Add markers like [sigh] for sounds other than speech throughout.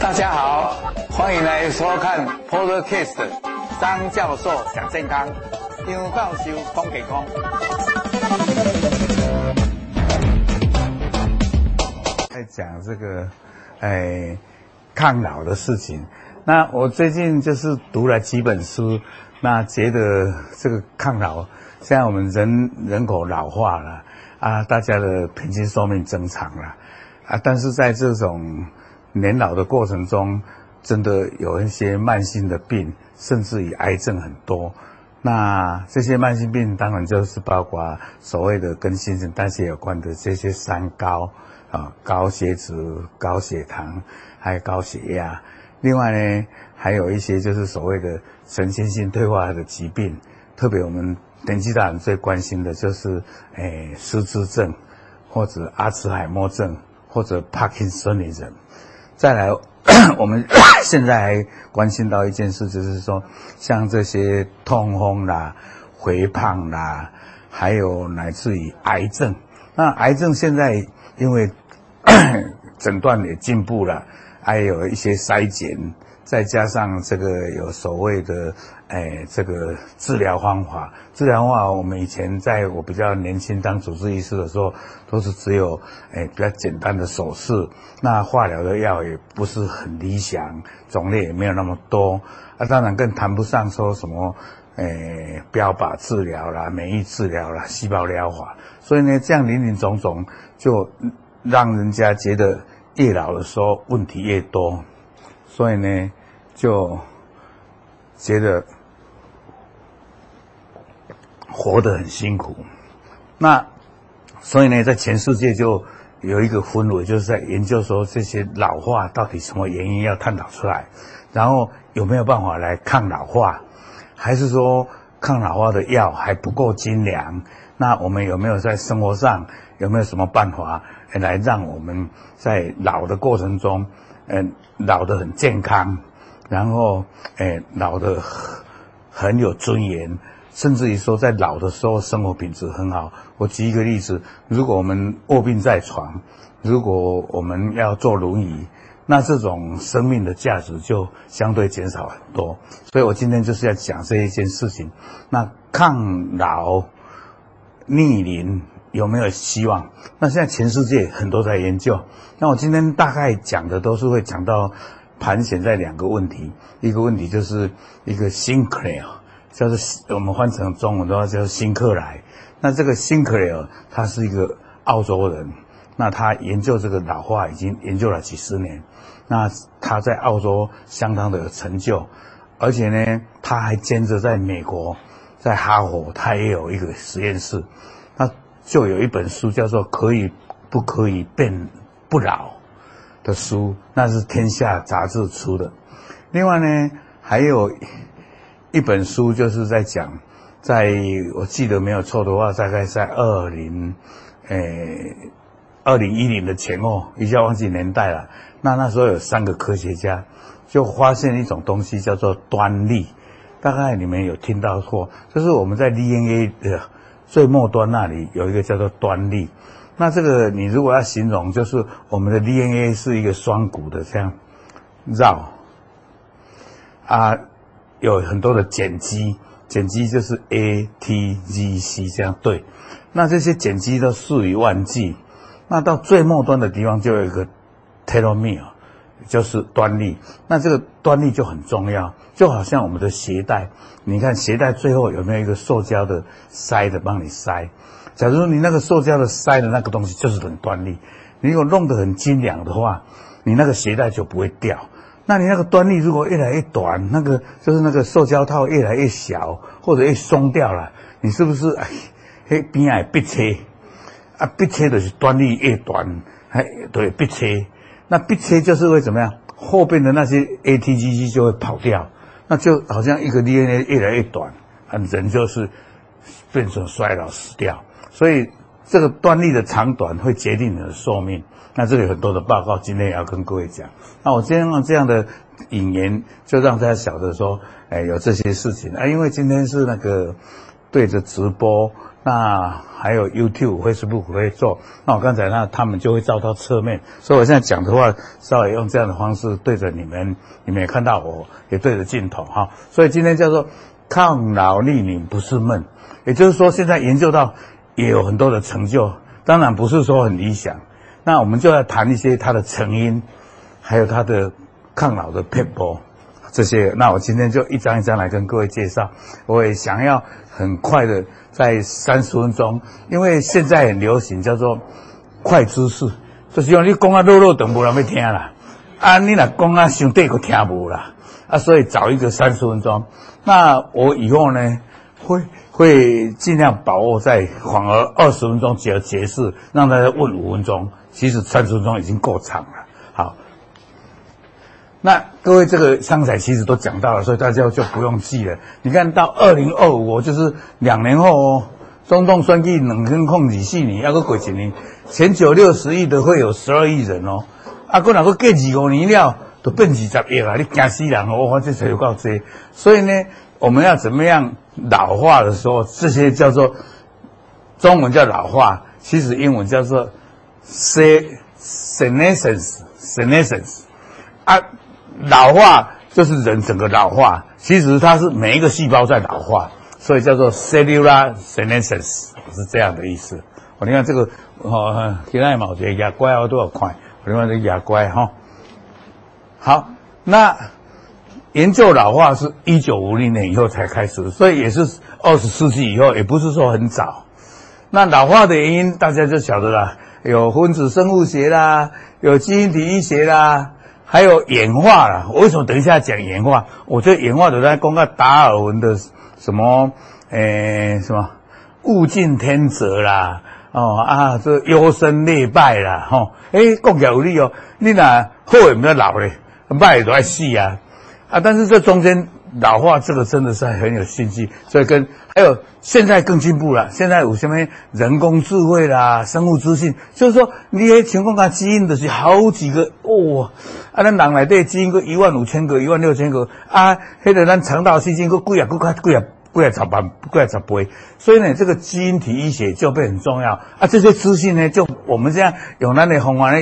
大家好，欢迎来收看 Podcast 张教授讲健康，张教授讲健康。在讲这个，哎，抗老的事情。那我最近就是读了几本书，那觉得这个抗老，现在我们人人口老化了啊，大家的平均寿命增长了啊，但是在这种年老的过程中，真的有一些慢性的病，甚至于癌症很多。那这些慢性病当然就是包括所谓的跟新陈代谢有关的这些三高啊，高血脂、高血糖，还有高血压。另外呢，还有一些就是所谓的神经性退化的疾病，特别我们年纪大人最关心的就是诶失智症，或者阿兹海默症，或者帕金森症。再来，[coughs] 我们 [coughs] 现在还关心到一件事，就是说，像这些痛风啦、肥胖啦，还有乃至于癌症。那癌症现在因为 [coughs] 诊断也进步了，还有一些筛检，再加上这个有所谓的。哎，这个治疗方法，治疗方法，我们以前在我比较年轻当主治医师的时候，都是只有哎比较简单的手术，那化疗的药也不是很理想，种类也没有那么多，啊，当然更谈不上说什么哎标靶治疗啦、免疫治疗啦、细胞疗法，所以呢，这样林林总总，就让人家觉得越老的时候问题越多，所以呢，就觉得。活得很辛苦，那所以呢，在全世界就有一个氛围，就是在研究说这些老化到底什么原因要探讨出来，然后有没有办法来抗老化，还是说抗老化的药还不够精良？那我们有没有在生活上有没有什么办法来让我们在老的过程中，嗯，老得很健康，然后诶，老得很有尊严？甚至于说，在老的时候生活品质很好。我举一个例子：如果我们卧病在床，如果我们要坐轮椅，那这种生命的价值就相对减少很多。所以我今天就是要讲这一件事情。那抗老逆龄有没有希望？那现在全世界很多在研究。那我今天大概讲的都是会讲到盘旋在两个问题，一个问题就是一个 Sinclair 叫做我们换成中文的话，叫做辛克莱。那这个辛克莱尔，他是一个澳洲人，那他研究这个老化已经研究了几十年。那他在澳洲相当的有成就，而且呢，他还兼着在美国，在哈佛，他也有一个实验室。就有一本书叫做《可以不可以变不老》的书，那是天下杂志出的。另外呢，还有。一本书就是在讲，在我记得没有错的话，大概在二零，诶，二零一零的前后，一下忘记年代了。那那时候有三个科学家就发现一种东西叫做端粒，大概你们有听到过，就是我们在 DNA 的最末端那里有一个叫做端粒。那这个你如果要形容，就是我们的 DNA 是一个双股的这样绕啊。有很多的碱基，碱基就是 A、T、G、C 这样对，那这些碱基都数以万计，那到最末端的地方就有一个 telomere，就是端粒，那这个端粒就很重要，就好像我们的鞋带，你看鞋带最后有没有一个塑胶的塞的帮你塞？假如你那个塑胶的塞的那个东西就是很端粒，你如果弄得很精良的话，你那个鞋带就不会掉。那你那个端粒如果越来越短，那个就是那个塑胶套越来越小，或者越松掉了，你是不是哎，嘿边爱闭车啊？闭车就是端粒越短，哎，对，闭车。那闭车就是会怎么样？后边的那些 A T G G 就会跑掉，那就好像一个 DNA 越来越短，啊，人就是变成衰老死掉。所以这个端粒的长短会决定你的寿命。那这里很多的报告，今天也要跟各位讲。那我今天用这样的引言，就让大家晓得说，哎，有这些事情啊。因为今天是那个对着直播，那还有 YouTube、Facebook 会做。那我刚才那他们就会照到侧面，所以我现在讲的话，稍微用这样的方式对着你们，你们也看到我，也对着镜头哈。所以今天叫做抗老逆龄不是梦，也就是说现在研究到也有很多的成就，当然不是说很理想。那我们就要谈一些它的成因，还有它的抗老的撇步这些。那我今天就一张一张来跟各位介绍。我也想要很快的。在三十分钟，因为现在很流行叫做快知识，就是用你讲啊，落落等无人要听啦，啊，你若讲啊，上帝个听无啦，啊，所以找一个三十分钟。那我以后呢，会会尽量把握在反而二十分钟只要解释，让大家问五分钟，其实三十分钟已经够长了。那各位，这个上彩其实都讲到了，所以大家就不用记了。你看到二零二五，就是两年后哦，中东选举两千控制四年，要搁过几年，前九六十亿的会有十二亿人哦。啊，过两个过二五年了，都变二十亿啊！你惊死人哦，我这才有够多。所以呢，我们要怎么样老化的时候，这些叫做中文叫老化，其实英文叫做 senescence，senescence 啊。老化就是人整个老化，其实它是每一个细胞在老化，所以叫做 cellular senescence 是这样的意思。我你看这个哦，现在嘛，我觉牙乖要多少块？我你看这牙乖哈。好，那研究老化是一九五零年以后才开始，所以也是二十世纪以后，也不是说很早。那老化的原因大家就晓得了，有分子生物学啦，有基因体医学啦。还有演化啦，我为什么等一下讲演化？我觉得演化都在讲个达尔文的什么，诶、什么物竞天择啦，哦啊，这优胜劣败啦，吼、哦，诶，讲起来有理哦。你那后也没有老嘞，坏都爱死啊，啊，但是这中间。老化这个真的是很有兴趣，所以跟还有现在更进步了。现在有什么人工智慧啦、生物资讯，就是说你迄情况下基因的是好几个哦，啊，咱人内底基因个一万五千个、一万六千个啊，迄个咱肠道细菌个贵啊、几啊、几啊、贵啊十万、贵啊十倍，所以呢，这个基因体医学就变很重要啊。这些资讯呢，就我们这样用咱的方法呢，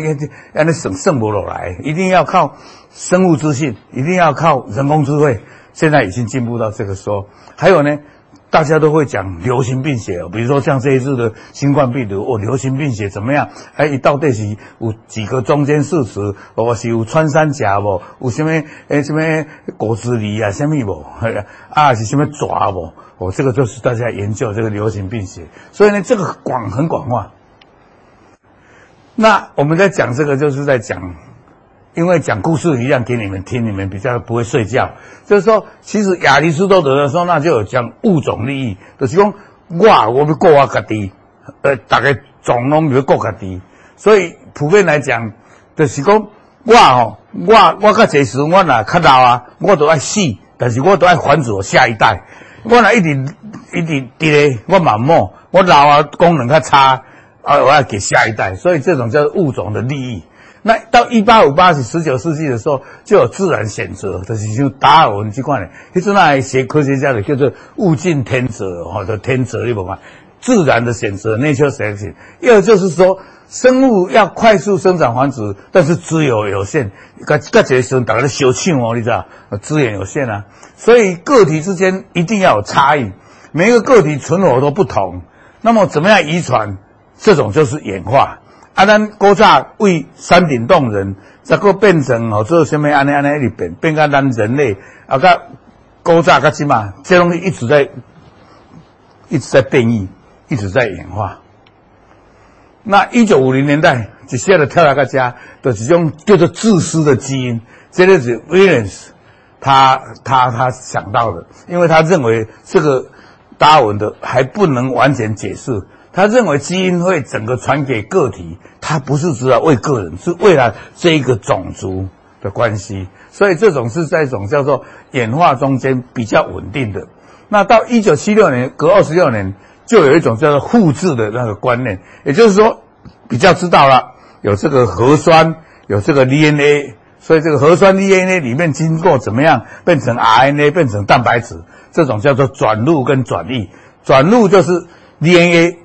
让你省省不落来，一定要靠生物资讯，一定要靠人工智慧。现在已经进步到这个时候，还有呢，大家都会讲流行病学，比如说像这一次的新冠病毒，哦，流行病学怎么样？还一到底是有几个中间事实，哦，是有穿山甲不？有什么诶什么果子狸啊，什么不？[laughs] 啊，是什么爪不？哦，这个就是大家研究这个流行病学，所以呢，这个广很广泛。那我们在讲这个，就是在讲。因为讲故事一样给你们听，你们比较不会睡觉。就是说，其实亚里士多德的时候，那就有讲物种利益，就是讲我我们过我家己，呃，大概种拢比如过家己。所以普遍来讲，就是讲我吼，我我较济时，我若较老啊，我都爱死，但是我都爱繁殖我下一代。我若一直一直伫咧，我嘛冇，我老啊功能较差，啊，我要给下一代。所以这种叫物种的利益。那到一八五八是十九世纪的时候，就有自然选择，就是像达尔文这块的，其实那些科学家的叫做物竞天择，或者天择你不嘛，自然的选择 nature selection。又就是说，生物要快速生长繁殖，但是资源有限，个个这时候大家都小抢哦，你知道，资源有限啊，所以个体之间一定要有差异，每一个个体存活都不同，那么怎么样遗传？这种就是演化。啊，咱古早为山顶洞人，再个变成哦，做什么安尼安尼里变，变到咱人类啊，个古早个什么，这东西一直在一直在变异，一直在演化。那一九五零年代，就现在跳来个家，就是种叫做自私的基因，这个是威廉斯他他他想到的，因为他认为这个达尔文的还不能完全解释。他认为基因会整个传给个体，他不是只要为个人，是为了这一个种族的关系，所以这种是在一种叫做演化中间比较稳定的。那到一九七六年，隔二十六年，就有一种叫做复制的那个观念，也就是说比较知道了有这个核酸，有这个 DNA，所以这个核酸 DNA 里面经过怎么样变成 RNA，变成蛋白质，这种叫做转录跟转译，转录就是。，DNA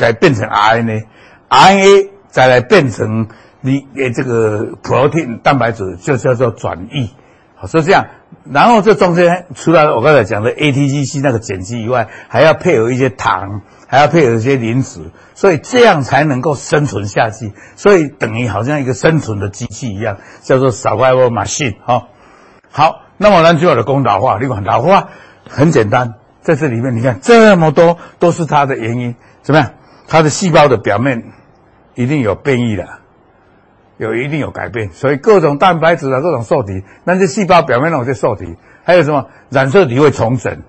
再变成 RNA，RNA 再来变成你诶这个 protein 蛋白质，就叫做转译。好，是这样。然后这中间除了我刚才讲的 ATGC 那个碱基以外，还要配合一些糖，还要配合一些磷脂，所以这样才能够生存下去。所以等于好像一个生存的机器一样，叫做 survival machine。哈，好，那么我们就有了讲老化。你管老化很简单，在这里面你看这么多都是它的原因，怎么样？它的细胞的表面一定有变异的。有一定有改变，所以各种蛋白质啊，各种受体，那些细胞表面那些受体，还有什么染色体会重整，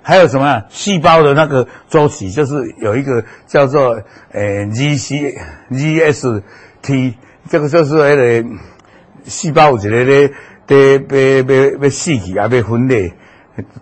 还有什么啊？细胞的那个周期，就是有一个叫做呃 G C G S T，这个就是那个细胞有一个咧，得被被被死去啊，被分裂，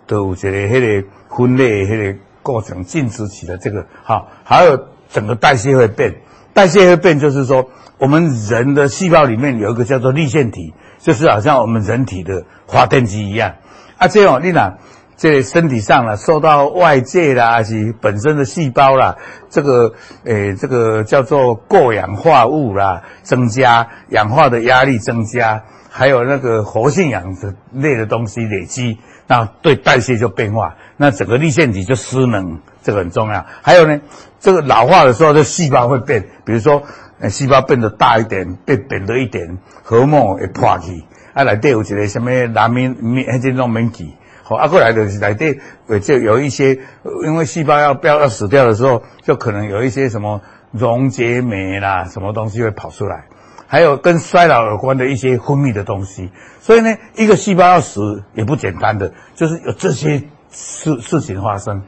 都有一个那个分裂那个过程，静止期的这个好，还有整个代谢会变，代谢会变，就是说。我们人的细胞里面有一个叫做粒线体，就是好像我们人体的发电机一样。啊，这样你呢，这身体上了受到外界啦，还是本身的细胞啦，这个诶，这个叫做过氧化物啦，增加氧化的压力增加，还有那个活性氧的类的东西累积，那对代谢就变化，那整个粒线体就失能，这个很重要。还有呢，这个老化的时候，这细胞会变，比如说。诶，细胞变得大一点，变扁了一点，核膜会破去，啊，内底有一个什么蓝面面，那些弄免记，好，啊，过来就是内底，就有一些，因为细胞要不要要死掉的时候，就可能有一些什么溶解酶啦，什么东西会跑出来，还有跟衰老有关的一些分泌的东西，所以呢，一个细胞要死也不简单的，就是有这些事事情发生。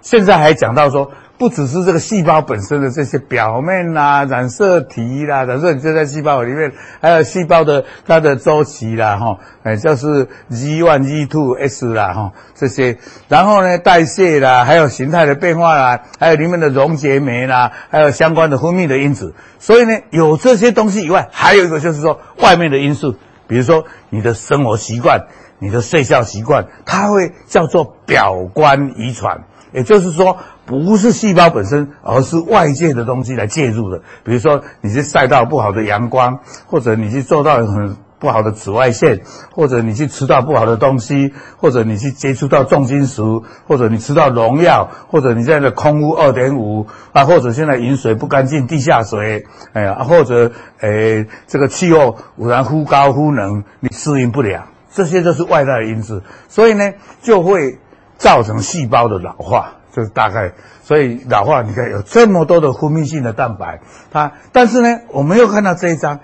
现在还讲到说。不只是这个细胞本身的这些表面啦、染色体啦，染色体就在细胞里面，还有细胞的它的周期啦，哈，哎，就是 G one、G two、S 啦，哈，这些，然后呢，代谢啦，还有形态的变化啦，还有里面的溶解酶啦，还有相关的分泌的因子。所以呢，有这些东西以外，还有一个就是说外面的因素，比如说你的生活习惯、你的睡觉习惯，它会叫做表观遗传。也就是说，不是细胞本身，而是外界的东西来介入的。比如说，你去晒到不好的阳光，或者你去做到很不好的紫外线，或者你去吃到不好的东西，或者你去接触到重金属，或者你吃到农药，或者你现在的空污二点五啊，或者现在饮水不干净，地下水，哎呀，或者、哎、这个气候污染忽高忽冷，你适应不了，这些都是外在的因素，所以呢，就会。造成细胞的老化，就是大概，所以老化你看有这么多的分泌性的蛋白，它，但是呢，我们又看到这一张，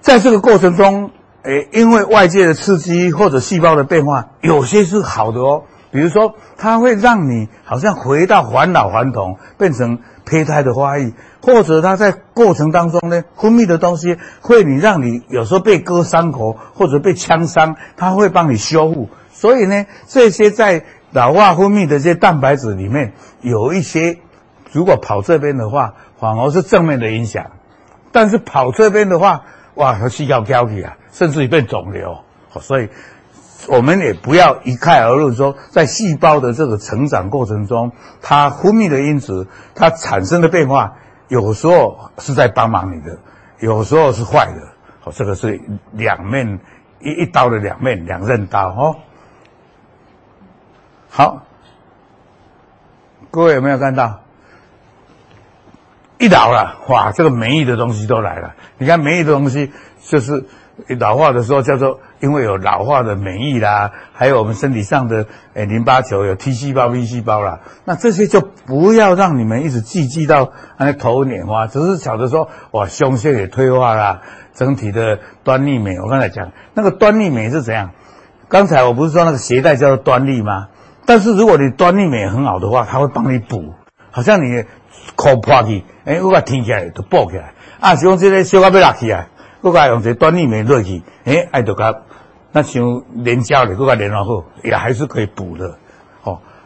在这个过程中，诶，因为外界的刺激或者细胞的变化，有些是好的哦，比如说它会让你好像回到返老还童，变成胚胎的发育，或者它在过程当中呢，分泌的东西会你让你有时候被割伤口或者被枪伤，它会帮你修复。所以呢，这些在老化分泌的这些蛋白质里面，有一些如果跑这边的话，反而是正面的影响；但是跑这边的话，哇，它细胞挑起啊，甚至于变肿瘤。所以，我们也不要一概而论说，在细胞的这个成长过程中，它分泌的因子，它产生的变化，有时候是在帮忙你的，有时候是坏的。好，这个是两面一一刀的两面，两刃刀哦。好，各位有没有看到？一老了，哇，这个免疫的东西都来了。你看免疫的东西，就是老化的时候叫做，因为有老化的免疫啦，还有我们身体上的诶淋巴球有 T 细胞、B 细胞啦。那这些就不要让你们一直记记到那头脸花，只是晓得说，哇，胸腺也退化啦，整体的端粒酶。我刚才讲那个端粒酶是怎样？刚才我不是说那个鞋带叫做端粒吗？但是如果你端粒酶很好的话，它会帮你补，好像你口破去，哎，我把它挺起来就补起来。啊，像这个小可要落去啊，我把用这端粒酶落去，哎，爱就甲那像连胶的，我个连好后也还是可以补的。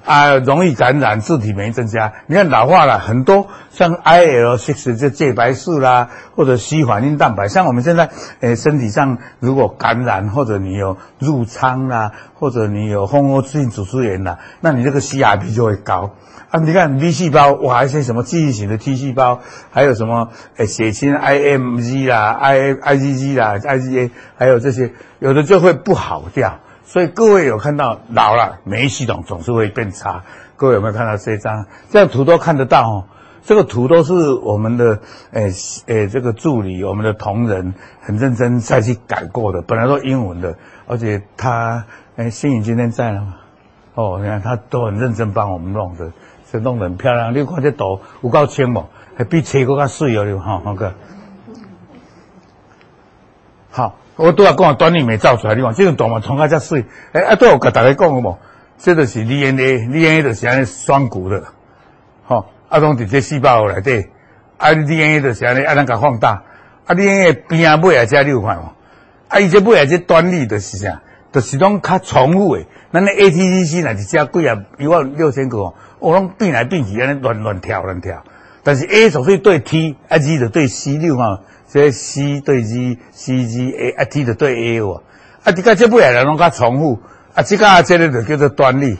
啊，容易感染，自体免疫增加。你看老化了很多，像 IL-6 就介白素啦，或者 C 反应蛋白。像我们现在，诶，身体上如果感染，或者你有褥疮啦，或者你有蜂窝性组织炎啦，那你这个 CRP 就会高。啊，你看 B 细胞，哇，一些什么记忆型的 T 细胞，还有什么诶血清 IMG 啦、I IgG 啦、IgA，还有这些，有的就会不好掉。所以各位有看到老了，免疫系统总是会变差。各位有没有看到这张？这张图都看得到哦。这个图都是我们的诶诶、这个助理，我们的同仁很认真再去改过的。本来都英文的，而且他诶新颖今天在了吗？哦，你看他都很认真帮我们弄的，这弄得很漂亮。你看这图有够清哦？还比车更加水哦，哈，好个。好。我都要讲端粒酶造出来，你看这种图嘛，从开才水。哎啊，都有跟大家讲过无？这个是 DNA，DNA 就是安尼双股的，吼，啊，拢伫这细胞内底，啊，DNA 就是安尼，啊，咱甲放大，啊，DNA 边啊尾啊这你有看无？啊，伊这尾啊这端粒就是啥？就是拢较重复的。咱的 ATCC 若是加几啊一万六千个，哦，拢变来变去安尼乱乱跳乱跳。但是 A 总是对 T，啊 G 就对 C 六嘛。这 C 对 G，C G A，啊 T 的对 A 哦，啊，这个这不也来拢较重复，啊，这个这个就叫做端粒，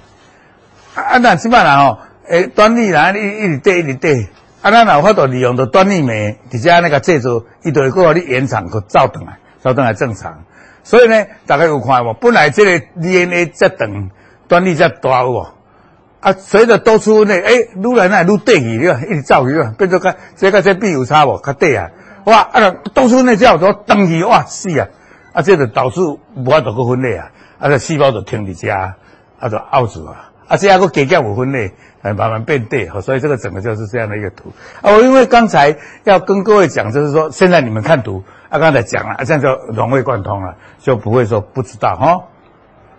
啊，那基本上哦，诶，端粒啦，一一直对一直对，啊，咱有法度利用着端粒酶，直接那个制作，伊就会给你延长个照等来，照等来正常。所以呢，大家有看无？本来这个 DNA 这长，端粒这大哦，啊，随着多出呢，诶，愈来那愈对去，对吧？一直造去，变做个这个这比有差无？较对啊。哇！啊，当初那叫做登记哇死啊！啊，这就导致无法度个分裂啊！啊，这细胞就停伫遮，啊，就凹住啊！啊，这样个结构无分裂，慢慢变对，所以这个整个就是这样的一个图啊。我因为刚才要跟各位讲，就是说现在你们看图啊，刚才讲了，啊，这样就融会贯通了，就不会说不知道哈。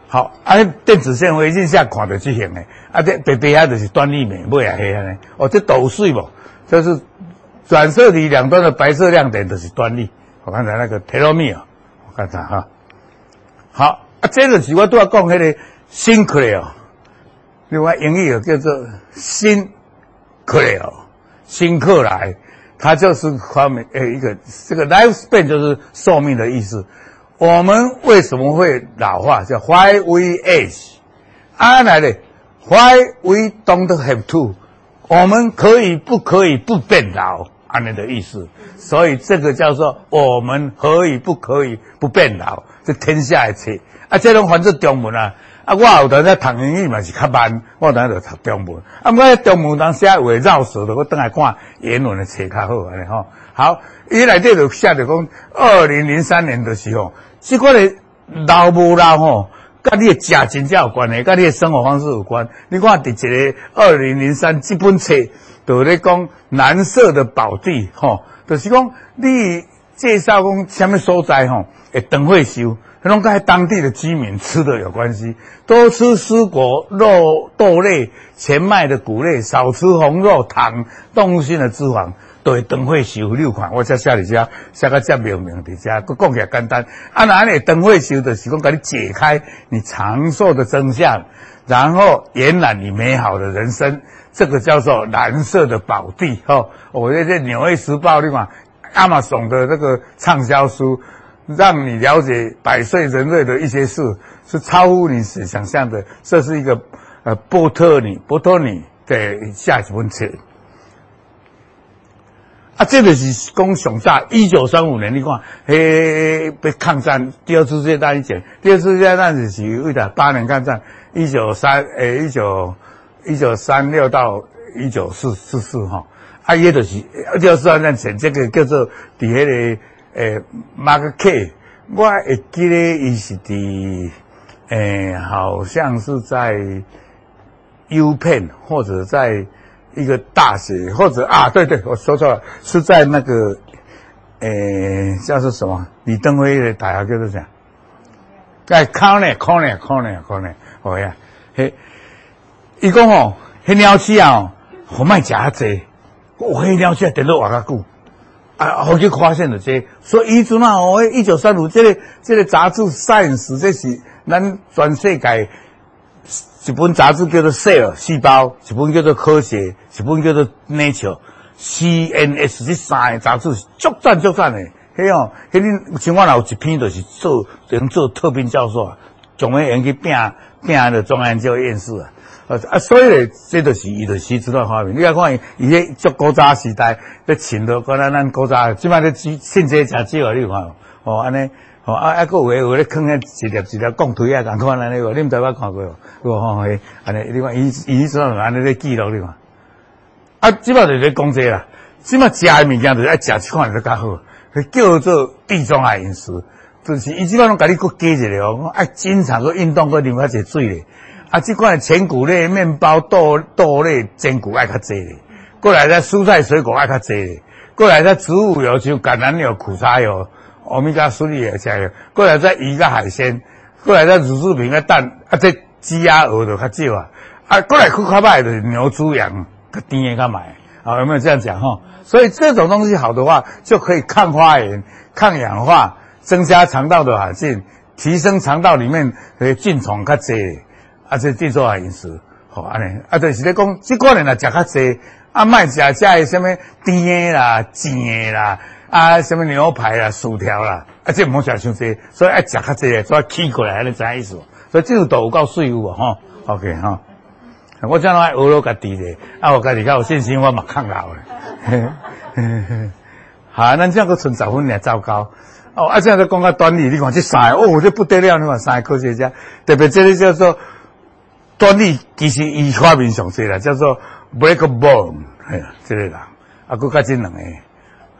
好，啊，电子纤维镜下看到这些呢，啊，这白白啊就是端粒酶，尾啊黑啊呢，哦，这倒水不？这是。转色体两端的白色亮点都是端粒，我刚才那个 telomere，我看看哈，好啊，这个是我都要讲那个 Sinclair，另外英语有叫做 Sinclair，辛克莱，它就是发明诶一个这个 lifespan 就是寿命的意思。我们为什么会老化？叫 Why we age？啊来的 Why we don't have to？我们可以不可以不变老？安尼的意思，所以这个叫做我们可以不可以不变老？这天下一切啊，这种反正中文啊，啊，我有当在读英语嘛是较慢，我当在读中文。啊，我在中文当时写话绕舌的，我等下看原文的册较好安尼吼。好，伊内底就写着讲，二零零三年的时候，这个老不老吼，跟你的食真正有关系，跟你的生活方式有关。你看第一个二零零三这本册。都咧讲蓝色的宝地，吼，就是讲你介绍讲什么所在，吼，诶，灯会秀，拢跟当地的居民吃的有关系，多吃蔬果、肉、豆类、全麦的谷类，少吃红肉、糖、动物性的脂肪，都会灯会秀。六款，我写写里遮，写个这明明的遮，佮讲起来简单。啊，那呢灯会秀的是讲给你解开你长寿的真相，然后延揽你美好的人生。这个叫做蓝色的宝地，哦，我在这《纽约时报》里嘛，亚马逊的这个畅销书，让你了解百岁人类的一些事，是超乎你所想象的。这是一个呃波特尼波特尼的下一本册。啊，这个是讲上早一九三五年，你看，嘿，被抗战，第二次世界大战，第二次世界大战是为了八年抗战，一九三，诶，一九。一九三六到一九四四四哈，啊，伊就是一九四二年前，这个叫做伫迄个诶马克 K，我会记得伊是伫诶，好像是在 U 片或者在一个大学，或者啊，对对，我说错了，是在那个诶叫做什么李登辉的大学叫做啥？在 Cornell，Cornell，Cornell，Cornell，哦呀，嘿。伊讲吼，迄鸟鼠啊，好卖食较济，我迄鸟鼠等到活较久，啊，后去发现了这个，所以伊阵啊，哦，一九三五，这个这个杂志《Science》，这是咱全世界一本杂志叫做《Cell》细胞，一本叫做《科学》，一本叫做《Nature》，CNS 这三个杂志足赞足赞的。嘿哦，迄恁像我若有一篇，就是做，等于做特聘教授啊，总会用去拼拼的中央研究院士啊。啊，所以咧，这就是伊就时代发明。你来看伊，伊迄足古早时代，咧穿到跟咱咱古早，即摆咧信息诚少啊，你有看哦，安尼。哦，啊啊，个有诶，有咧囥咧一粒一粒钢腿啊，共款安尼个，你毋知捌看过无？个吼嘿，安尼，你看伊伊说安尼咧记录你看。啊，即摆就是咧讲这啦，即摆食诶物件就是爱食即款就较好，叫做地中海饮食，就是伊即摆拢甲你搁加一个哦，爱经常搁运动搁啉较侪水咧。啊，即款全谷类面包豆豆类坚果爱较济咧，过来咧蔬菜水果爱较济咧，过来咧植物油像橄榄油、苦茶油。欧米伽三也加油，过来再鱼个海鲜，过来再乳制品个蛋，啊，这鸡鸭鹅就较少啊，啊，过来去较歹就是牛猪羊个甜的较买，啊，有没有这样讲哈？所以这种东西好的话，就可以抗发炎、抗氧化，增加肠道的环境，提升肠道里面的菌虫较侪，啊，这地中海饮食，好安尼，啊，就是咧讲，这个人啊食较侪，啊，卖食食诶什么甜诶啦、咸诶啦。啊，什么牛排啦、薯条啦，啊，这毋好食伤济，所以爱食较济，所以起过来，安尼知意思。所以这个都有够水有啊，吼，OK 哈。我将来学了家己咧，啊，我家己较有信心，我嘛抗老咧。[laughs] 好，咱这样个存十分也糟糕。哦，啊，这样个讲个端粒，你看这三个，哦，这不得了，你看三个科学家，特别这里叫做端粒，其实伊发明上济啦，叫做 Blackburn，哎呀，这个啦，啊，佫较真两个。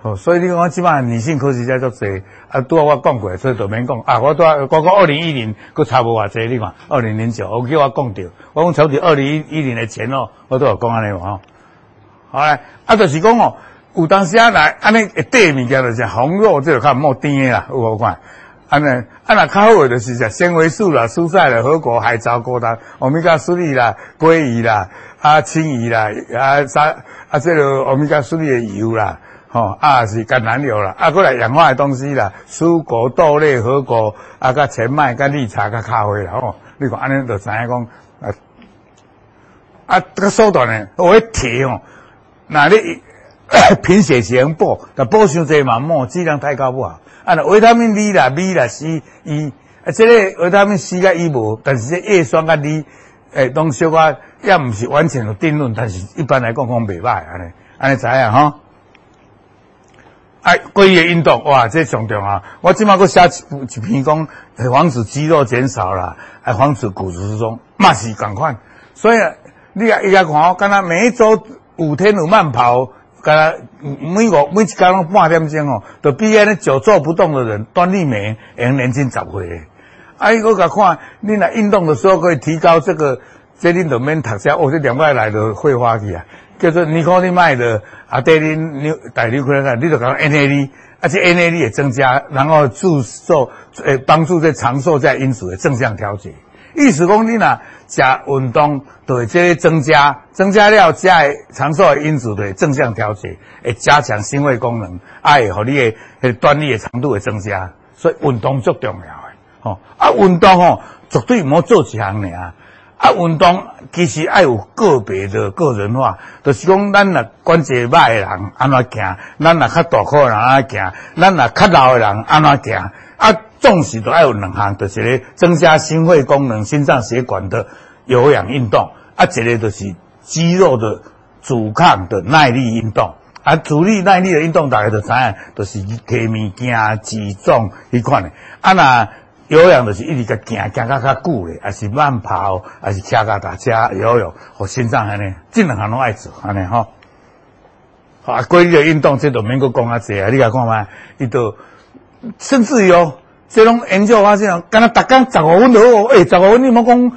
哦，所以你讲，即摆女性科学家足侪，啊，拄啊我讲过，所以就免讲。啊，我拄啊，讲讲二零一零，佫差无偌济，你看，二零零九，我叫我讲着，我讲从伫二零一零的前哦，我都有讲安尼嘛吼。好嘞，啊，就是讲哦，有当时啊来，安尼会短物件就是红肉，这就较莫甜诶啦，有无看？安尼，啊，若较好诶，就是食纤维素啦、蔬菜啦、核果、海藻、果糖、欧米伽三啦、鲑鱼啦、啊青鱼啦、啊啥啊，这个欧米伽三的油啦。哦，啊是橄榄油啦，啊过来氧化的东西啦，蔬果、豆类、核果，啊甲全麦、甲绿茶、甲咖啡啦，哦，你看安尼就知影讲，啊啊这个手段呢，我一提哦，那你 [coughs] 贫血型补，但补伤济嘛，莫质量太高不好。啊，维他命 D 啦、B 啦、C、E，啊，这个维他命 C 甲 E 无，但是这叶酸甲 D，诶，拢小可也毋是完全有定论，但是一般来讲讲袂歹，安尼，安尼知影吼。哎，规个运动哇，这上重要！我今麦个写一一篇讲，防止肌肉减少啦，还防止骨质疏松，嘛是共款。所以你啊，伊来看哦，敢若每一周五天有慢跑，敢若每个每一天拢半点钟哦，都比那久坐不动的人，锻炼美，会年轻十岁。啊，伊个甲看，你若运动的时候可以提高这个，这恁都免读书，哦，这两块来的会话去啊。叫做尼可丁麦的啊，对你你带你回来，你就讲 NAD，而且 NAD 也增加，然后助受诶帮助这长寿在因子的正向调节。意思讲你呐，加运动对这些增加增加了加长寿的因子的正向调节，会加强心肺功能，哎，和你的锻炼的长度会增加，所以运动最重要的吼啊，运动吼绝对唔好做一项尔。啊，运动其实爱有个别的个人化，就是讲咱若关节歹的人安怎行，咱若较大块的人安怎行，咱若较老的人安怎行。啊，总是都爱有两项，就是咧增加心肺功能、心脏血管的有氧运动。啊，一个就是肌肉的阻抗的耐力运动。啊，阻力耐力的运动大家都知影，就是提物件、举重迄款的。啊，那。有氧就是一直在行，行较较久的，还是慢跑，还是骑脚踏车游泳，和心脏安尼，这两项拢爱做安尼吼。啊，规律的运动，这都免搁讲啊济啊，你甲看觅，伊都甚至于哦，这种研究发现哦，敢若逐天十五分钟哦，诶、十五分你莫讲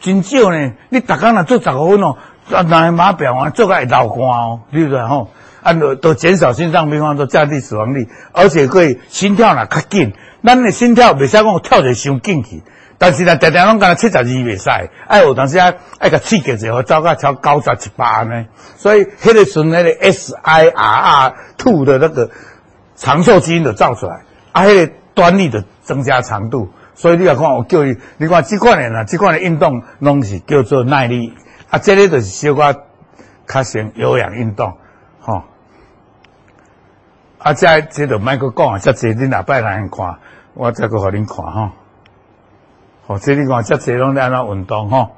真少呢，你逐天若做十五分钟，啊，那码表啊，做个会流汗哦，对不对吼？啊，都都减少心脏病患，都降低死亡率，而且可以心跳若较紧。咱的心跳袂使讲跳得伤紧去，但是呢，常常拢干七十二袂使，哎，有当时啊，爱个刺激者，走甲超九十七八安尼。所以迄个时那个 S I R R two 的那个长寿基因就造出来，啊，迄个端粒的增加长度，所以你要看，我叫你，你看这款的啦，这款的运动拢是叫做耐力，啊，这个就是小可较像有氧运动，吼、啊，这这个麦克讲啊，这侪恁下摆来看，我再搁互恁看吼。好、哦，这你看这侪拢在安怎运动吼。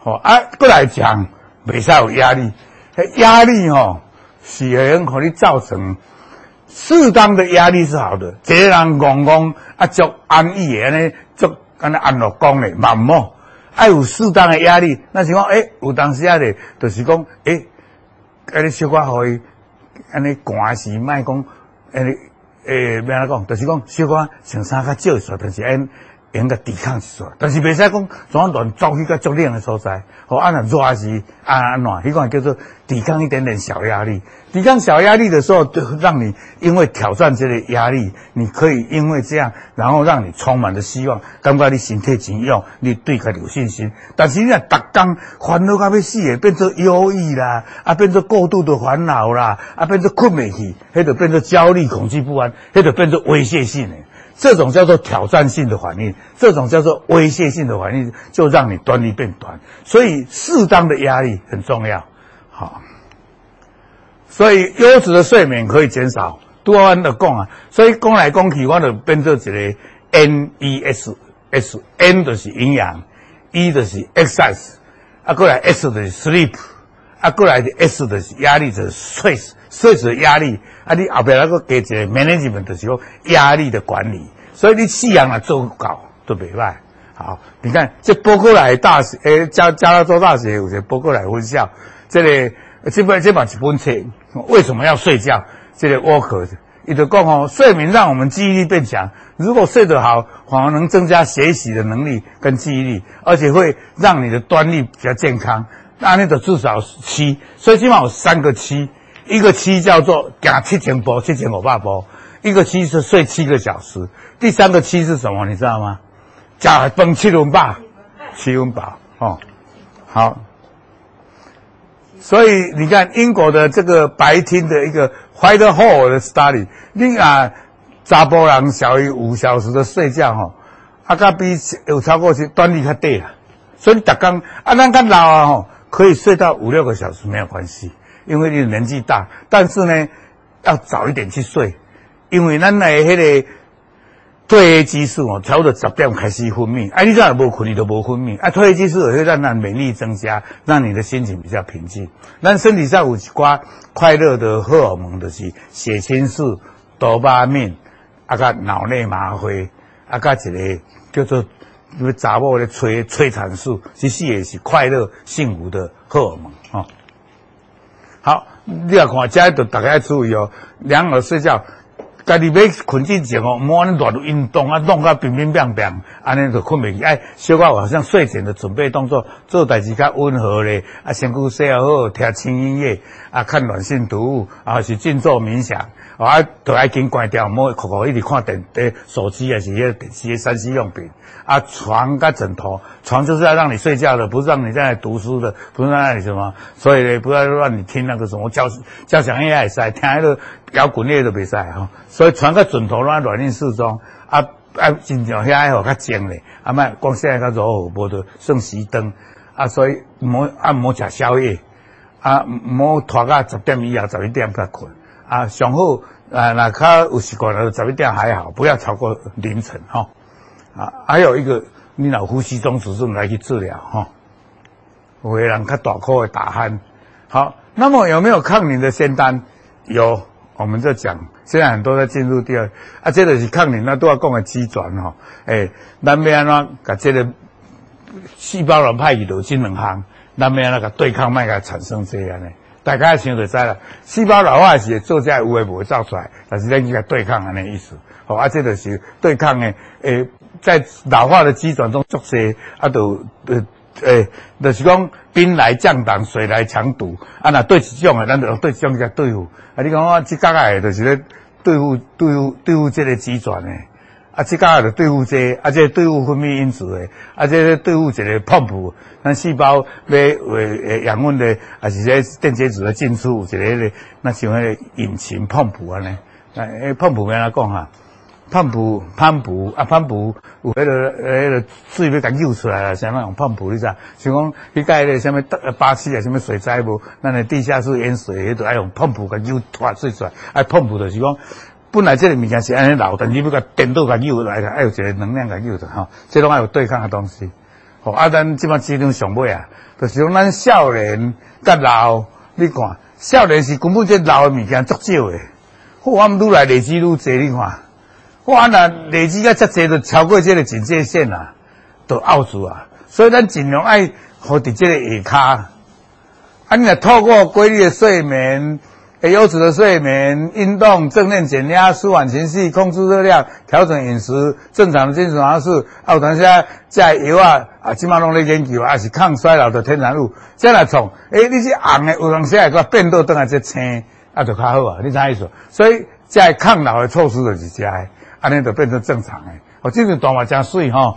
好、哦，啊，过来讲，袂使有压力，压力吼、是会用互你造成适当的压力是好的。这人讲讲啊，足安逸的安尼，足安尼安乐讲嘞，嘛毋好。爱有适当的压力，那是讲诶，有当时啊咧，就是讲诶，安尼小可互伊。安尼寒时莫讲，安尼诶，要安怎讲？就是讲小可穿衫较少时，但是安因个抵抗是少，但是袂使讲总乱走去个足冷的所在。好，安那热是安安怎？迄款叫做抵抗一点点小压力。抵抗小压力的时候，就让你因为挑战这个压力，你可以因为这样，然后让你充满了希望，感觉你身体真勇，你对他有信心。但是你若逐工烦恼到要死的，变做忧郁啦，啊，变做过度的烦恼啦，啊，变做困袂去，迄就变做焦虑、恐惧不安，迄就变做威胁性的。这种叫做挑战性的反应，这种叫做威胁性的反应，就让你端力变短。所以适当的压力很重要，好。所以优质的睡眠可以减少多安的讲啊，所以讲来讲去，我就变做一个 N E S S，N 就是营养，E 就是 exercise，啊过来 S 就是 sleep，啊过来的 S 就是压力，就是设置压力，啊你后边那个给一个 management 就是说压力的管理，所以你四样啊做搞都袂歹。好，你看这波克莱大学，诶加加拉州大学有些波克莱分校，这里、这本这本一本册。为什么要睡觉？这个沃克，伊就讲哦，睡眠让我们记忆力变强。如果睡得好，反而能增加学习的能力跟记忆力，而且会让你的端粒比较健康。那你得至少七，所以起码有三个七。一个七叫做行七千波，七千五百波；一个七是睡七个小时。第三个七是什么？你知道吗？吃饭七分饱，七分饱哦。好。所以你看英国的这个白天的一个 Whitehall 的 study，你啊，查甫人小于五小时的睡觉吼，啊，甲比有超过是端力较低啦。所以你逐工啊，咱较老啊吼，可以睡到五六个小时没有关系，因为你年纪大。但是呢，要早一点去睡，因为咱来迄个。褪黑激素哦，差不多十点开始分泌。哎、啊，你这样无困，你都无分泌。啊，褪黑激素会让咱免疫力增加，让你的心情比较平静。咱身体上有一寡快乐的荷尔蒙，就是血清素、多巴胺，啊，甲脑内麻啡，啊，甲一个叫做因为查某的催催产素，其实也是快乐幸福的荷尔蒙哦。好，你要看，这都大家要注意哦，两耳睡觉。家己要困之前哦，莫安尼乱运动啊，弄甲乒乒乓乓，安尼就困袂去。哎，小可好像睡前的准备动作，做代志较温和咧。啊，身躯洗好，听轻音乐，啊，看暖心读物，啊，是静坐冥想。啊，都爱紧关掉，莫抠抠一直看电诶手机啊，是迄个电视的三 C 用品。啊，床跟枕头，床就是要让你睡觉的，不是让你在那读书的，不是在那里什么。所以呢，不要让你听那个什么交交响乐也使，听那个摇滚乐都别使哈。所以床跟枕头让它软硬适中。啊啊，真正遐爱好较静嘞，啊，莫光线较柔和，无得算熄灯。啊，所以莫啊莫食宵夜，啊莫拖到十点以后十一点才困。啊，上好啊，那他有习惯了，十一点还好，不要超过凌晨哈、啊，还有一个，你脑呼吸中止症来去治疗哈。有的人较大口会打鼾。好，那么有没有抗凝的仙丹？有，我们在讲，现在很多在进入第二。啊，这个是抗凝，那都要讲个机转哈。诶，咱要安怎，甲这个细胞卵派去到这两项，咱要安怎个对抗，麦个产生这样呢？大家想就知了，细胞老化是做这有诶无会造出来，但是咱去甲对抗安尼意思。好，啊，这就是对抗诶，诶，在老化的机转中作些啊，都呃诶，就是讲兵来将挡，水来墙堵。啊，那对这种诶，咱就对这种来对付。啊，你讲我这个个就是咧对付对付对付这个机转诶。啊，这个就对付这个，啊，这对付分泌因子的，啊，这对付一个泵浦，咱细胞咧为诶养分的，啊，是这电解质的进出，一个咧，那像迄个引擎泵浦安尼，诶，泵浦安怎讲哈？胖补胖补啊，胖补有迄、那个迄、那个水要甲扭出来啊，像那种胖补你知？像讲迄个迄个什么八七啊，什么水灾无？那你地下室淹水，迄都爱用胖补甲扭脱水出来。啊，胖补就是讲，本来这个物件是安尼流，但是要甲电倒甲扭来，爱有一个能量甲扭的吼，这拢爱有对抗的东西。好，啊，咱即摆只能上尾啊，就是讲咱少年甲老，你看少年是根本这老的物件足少诶，好，我们愈来累积愈侪，你看。哇！那累积个遮济，就超过这个警戒线啊，都拗住啊。所以咱尽量爱好伫这个下骹。啊，你若透过规律的睡眠、诶优质的睡眠、运动、正念减压、舒缓情绪、控制热量、调整饮食、正常的精神方式，啊，有当时啊，加油啊，啊，即马拢咧研究，啊，是抗衰老的天然物。再来从，诶，你是红的有当时会个变倒转来这青，啊，就较好啊。你知意思？所以在抗老的措施就是这样。安尼就变成正常诶，哦，这个段话真水哈。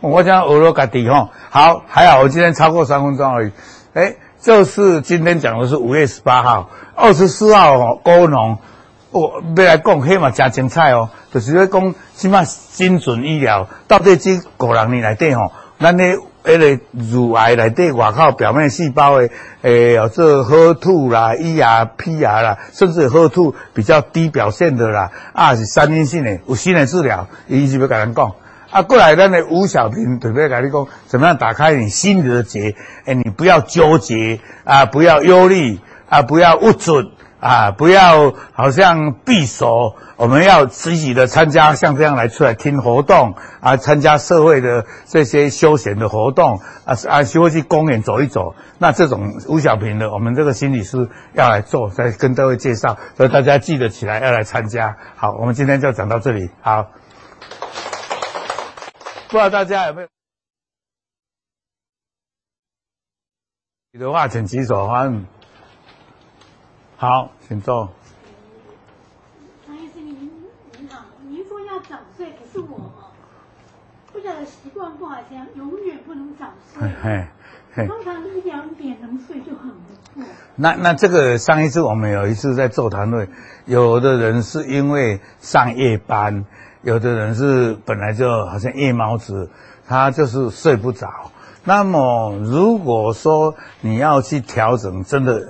我讲俄罗家底哈，好，还好，我今天超过三分钟而已。诶，就是今天讲的是五月十八号，二十四号哦，高农，我要来讲黑嘛真精彩哦，就是要讲起码精准医疗到底这个人里来对吼，咱咧。迄个乳癌内底外口表面细胞的，诶，有这 HER2 啦、ER、PR 啦，甚至 HER2 比较低表现的啦，啊是三阴性的，有新的治疗，伊是要甲咱讲。啊，过来咱的吴小平准备甲你讲，怎么样打开你心里的结？诶，你不要纠结啊，不要忧虑啊，不要误准。啊，不要好像闭锁，我们要积极的参加像这样来出来听活动啊，参加社会的这些休闲的活动啊啊，学会去公园走一走。那这种吴小平的，我们这个心理师要来做，再跟各位介绍，所以大家记得起来要来参加。好，我们今天就讲到这里。好，不知道大家有没有？你的话，请举手。欢好，请坐。张医师，您您好，您说要早睡，可是我，不晓得习惯不好，这样永远不能早睡。嘿嘿，通常一两点能睡就很不错。那那这个上一次我们有一次在座谈会，有的人是因为上夜班，有的人是本来就好像夜猫子，他就是睡不着。那么如果说你要去调整，真的。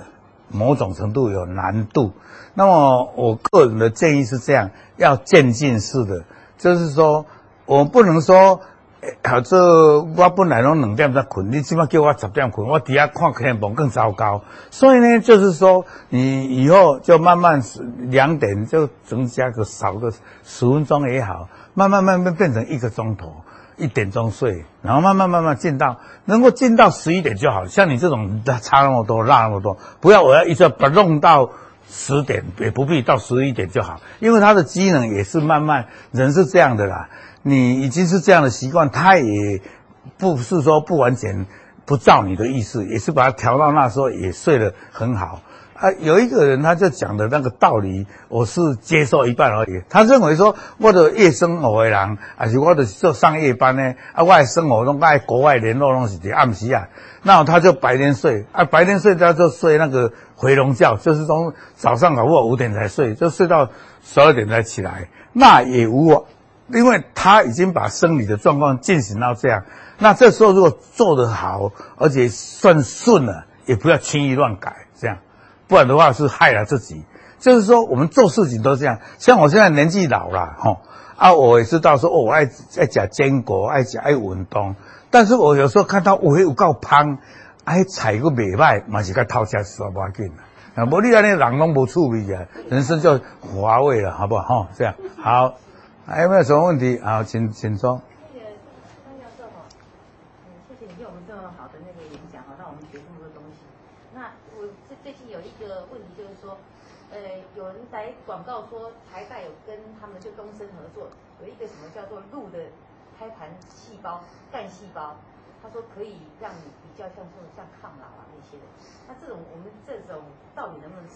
某种程度有难度，那么我个人的建议是这样：要渐进式的，就是说，我不能说，好，这我本来拢两点在困，你起码叫我十点困，我底下看天棚更糟糕。所以呢，就是说，你以后就慢慢两点就增加个少个十分钟也好，慢慢慢慢变成一个钟头。一点钟睡，然后慢慢慢慢进到能够进到十一点就好。像你这种差那么多，落那么多，不要我要一直把弄到十点，也不必到十一点就好。因为他的机能也是慢慢，人是这样的啦。你已经是这样的习惯，他也不是说不完全不照你的意思，也是把它调到那时候也睡得很好。啊，有一个人他就讲的那个道理，我是接受一半而已。他认为说，我的夜生活的人，还是我的做上夜班呢？啊，我的生活拢爱国外联络拢是在暗时啊。那他就白天睡，啊，白天睡他就睡那个回笼觉，就是从早上搞不好五点才睡，就睡到十二点才起来。那也无，因为他已经把生理的状况进行到这样。那这时候如果做得好，而且算顺了，也不要轻易乱改，这样。不然的话是害了自己。就是说，我们做事情都这样。像我现在年纪老了，[laughs] 吼啊，我也知道说，哦，我爱爱吃坚果，爱吃爱运动。但是我有时候看到我有够胖，爱踩个尾巴，嘛是个掏钱说不紧啊，无你安尼人拢无趣味啊，人生就乏味了，好不好？哈，这样好。还有没有什么问题？好，请请说。那个张教授嗯，谢谢你给我们这么好的那个演讲哈，让我们学这么多东西。那我最最近有一个问题，就是说，呃，有人在广告说台大有跟他们就东森合作，有一个什么叫做鹿的胎盘细胞干细胞，他说可以让你比较像说像抗老啊那些的。那这种我们这种到底能不能吃？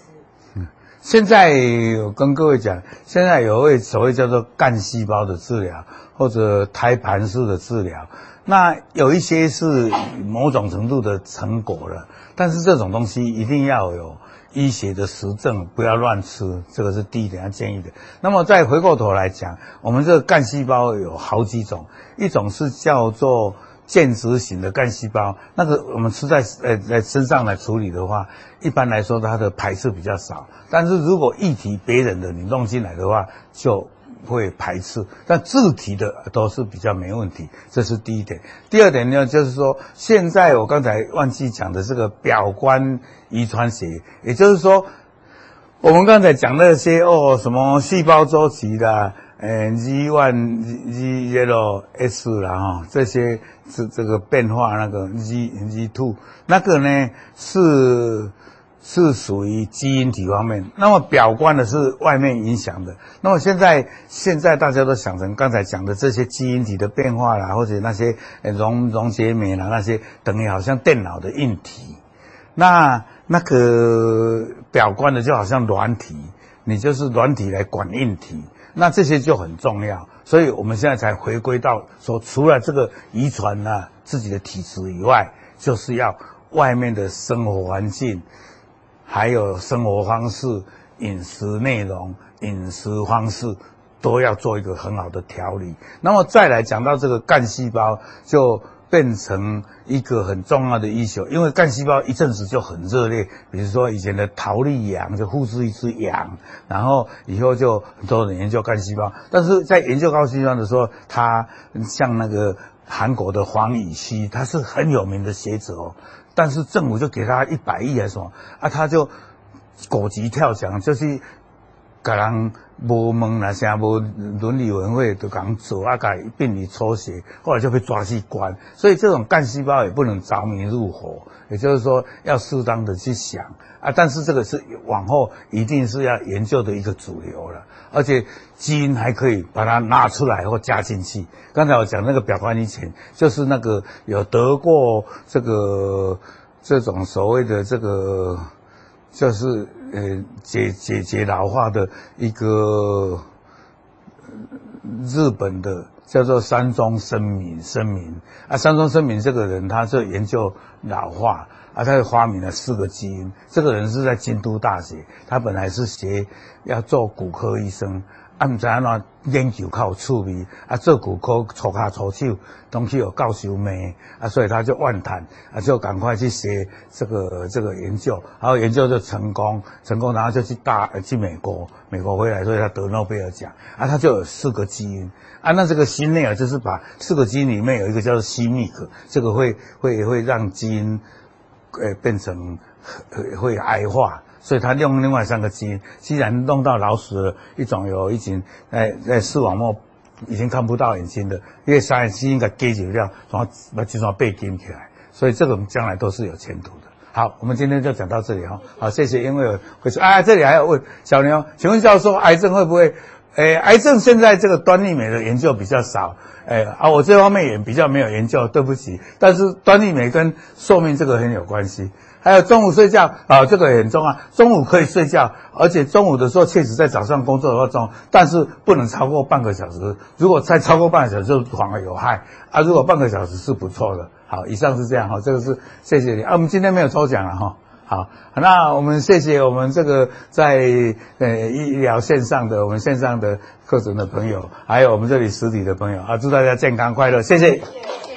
嗯，现在有跟各位讲，现在有位所谓叫做干细胞的治疗，或者胎盘式的治疗，那有一些是某种程度的成果了，但是这种东西一定要有。医学的实证，不要乱吃，这个是第一点要建议的。那么再回过头来讲，我们这个干细胞有好几种，一种是叫做间质型的干细胞，那个我们吃在呃在身上来处理的话，一般来说它的排斥比较少。但是如果异体别人的你弄进来的话，就会排斥。但自体的都是比较没问题，这是第一点。第二点呢，就是说现在我刚才忘记讲的这个表观遗传学，也就是说我们刚才讲那些哦什么细胞周期的。呃，Z one、G zero S 啦哈，这些是这个变化那个 Z Z two 那个呢是是属于基因体方面，那么表观的是外面影响的。那么现在现在大家都想成刚才讲的这些基因体的变化啦，或者那些溶溶解酶啦那些，等于好像电脑的硬体。那那个表观的就好像软体，你就是软体来管硬体。那这些就很重要，所以我们现在才回归到说，除了这个遗传呢，自己的体质以外，就是要外面的生活环境，还有生活方式、饮食内容、饮食方式都要做一个很好的调理。那么再来讲到这个干细胞，就。变成一个很重要的医学，因为干细胞一阵子就很热烈。比如说以前的桃莉羊就复制一只羊，然后以后就很多人研究干细胞。但是在研究干细胞的时候，他像那个韩国的黄宇熙，他是很有名的学者哦。但是政府就给他一百亿还是什么啊，他就狗急跳墙，就是。甲人无问那些无伦理委员会就讲做啊，改病理抽血，后来就被抓去关。所以这种干细胞也不能着迷入伙，也就是说要适当的去想啊。但是这个是往后一定是要研究的一个主流了，而且基因还可以把它拿出来或加进去。刚才我讲那个表观遗传，就是那个有得过这个这种所谓的这个。就是呃解解决老化的一个日本的叫做山中生民生民啊，山中生民这个人，他是研究老化啊，他发明了四个基因。这个人是在京都大学，他本来是学要做骨科医生。啊，毋知安怎研究较有趣味，啊，做骨科粗下粗手，东西有教授咩，啊，所以他就万谈，啊，就赶快去写这个这个研究，然后研究就成功，成功，然后就去大去美国，美国回来，所以他得诺贝尔奖，啊，他就有四个基因，啊，那这个新内尔就是把四个基因里面有一个叫做 c-Myc，这个会会会让基因，呃，变成会癌化。所以他用另外三个基因，既然弄到老鼠的一种有已经在在视网膜已经看不到眼睛的，因为三个基因给解决掉，然后把这双背顶起来，所以这种将来都是有前途的。好，我们今天就讲到这里哈。好，谢谢。因为会说，啊，这里还要问小牛，请问教授，癌症会不会？诶，癌症现在这个端粒酶的研究比较少，诶，啊，我这方面也比较没有研究，对不起。但是端粒酶跟寿命这个很有关系。还有中午睡觉啊，这个也很重要。中午可以睡觉，而且中午的时候确实在早上工作的话中，但是不能超过半个小时。如果再超过半个小时，就反而有害啊。如果半个小时是不错的。好，以上是这样哈，这个是谢谢你啊。我们今天没有抽奖了哈。好，那我们谢谢我们这个在呃医疗线上的我们线上的课程的朋友，还有我们这里实体的朋友啊，祝大家健康快乐，谢谢。谢谢